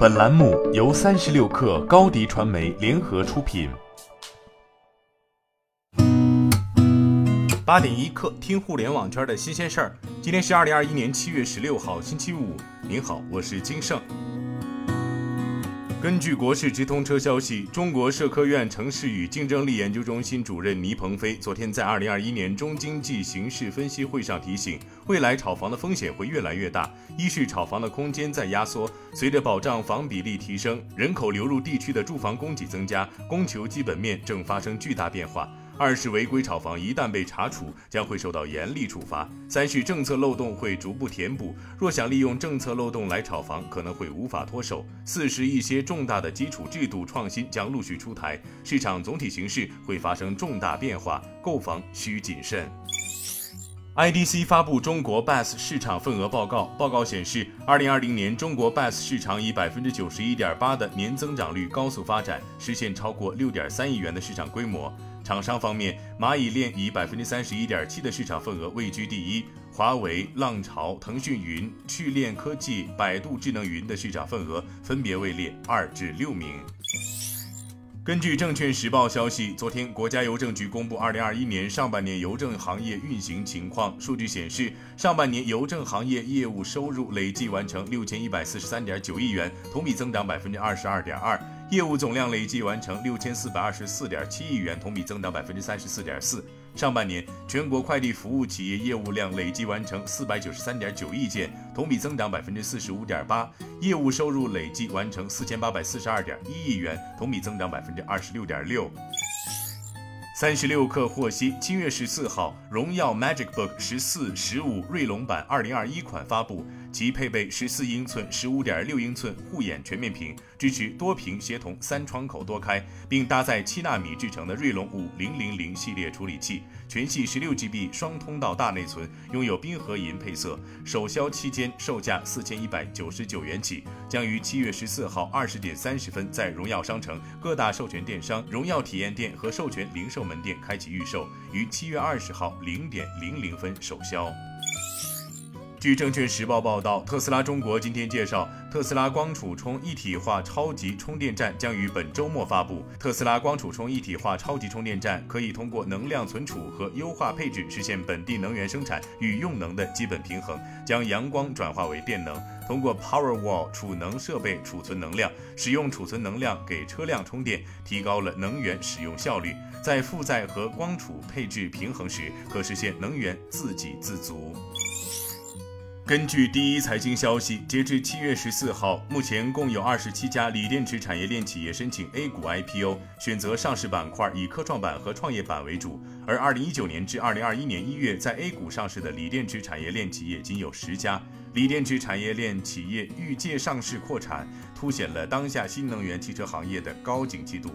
本栏目由三十六氪高低传媒联合出品。八点一刻，听互联网圈的新鲜事儿。今天是二零二一年七月十六号，星期五。您好，我是金盛。根据国事直通车消息，中国社科院城市与竞争力研究中心主任倪鹏飞昨天在二零二一年中经济形势分析会上提醒，未来炒房的风险会越来越大。一是炒房的空间在压缩，随着保障房比例提升，人口流入地区的住房供给增加，供求基本面正发生巨大变化。二是违规炒房一旦被查处，将会受到严厉处罚。三是政策漏洞会逐步填补，若想利用政策漏洞来炒房，可能会无法脱手。四是一些重大的基础制度创新将陆续出台，市场总体形势会发生重大变化，购房需谨慎。IDC 发布中国 BaaS 市场份额报告，报告显示，二零二零年中国 BaaS 市场以百分之九十一点八的年增长率高速发展，实现超过六点三亿元的市场规模。厂商方面，蚂蚁链以百分之三十一点七的市场份额位居第一，华为、浪潮、腾讯云、趣链科技、百度智能云的市场份额分别位列二至六名。根据证券时报消息，昨天国家邮政局公布二零二一年上半年邮政行业运行情况。数据显示，上半年邮政行业业务收入累计完成六千一百四十三点九亿元，同比增长百分之二十二点二。业务总量累计完成六千四百二十四点七亿元，同比增长百分之三十四点四。上半年全国快递服务企业业务量累计完成四百九十三点九亿件，同比增长百分之四十五点八。业务收入累计完成四千八百四十二点一亿元，同比增长百分之二十六点六。三十六氪获悉，七月十四号，荣耀 MagicBook 十四、十五锐龙版二零二一款发布。其配备十四英寸、十五点六英寸护眼全面屏，支持多屏协同三窗口多开，并搭载七纳米制成的锐龙五零零零系列处理器，全系十六 GB 双通道大内存，拥有冰河银配色。首销期间售价四千一百九十九元起，将于七月十四号二十点三十分在荣耀商城各大授权电商、荣耀体验店和授权零售门店开启预售，于七月二十号零点零零分首销。据证券时报报道，特斯拉中国今天介绍，特斯拉光储充一体化超级充电站将于本周末发布。特斯拉光储充一体化超级充电站可以通过能量存储和优化配置，实现本地能源生产与用能的基本平衡，将阳光转化为电能，通过 Powerwall 储能设备储存能量，使用储存能量给车辆充电，提高了能源使用效率。在负载和光储配置平衡时，可实现能源自给自足。根据第一财经消息，截至七月十四号，目前共有二十七家锂电池产业链企业申请 A 股 IPO，选择上市板块以科创板和创业板为主。而二零一九年至二零二一年一月在 A 股上市的锂电池产业链企业仅有十家。锂电池产业链企业欲借上市扩产，凸显了当下新能源汽车行业的高景气度。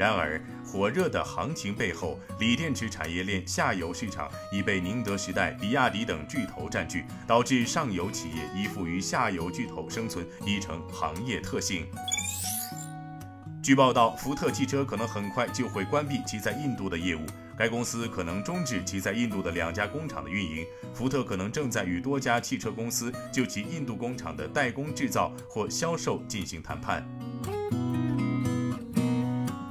然而，火热的行情背后，锂电池产业链下游市场已被宁德时代、比亚迪等巨头占据，导致上游企业依附于下游巨头生存已成行业特性。据报道，福特汽车可能很快就会关闭其在印度的业务，该公司可能终止其在印度的两家工厂的运营。福特可能正在与多家汽车公司就其印度工厂的代工制造或销售进行谈判。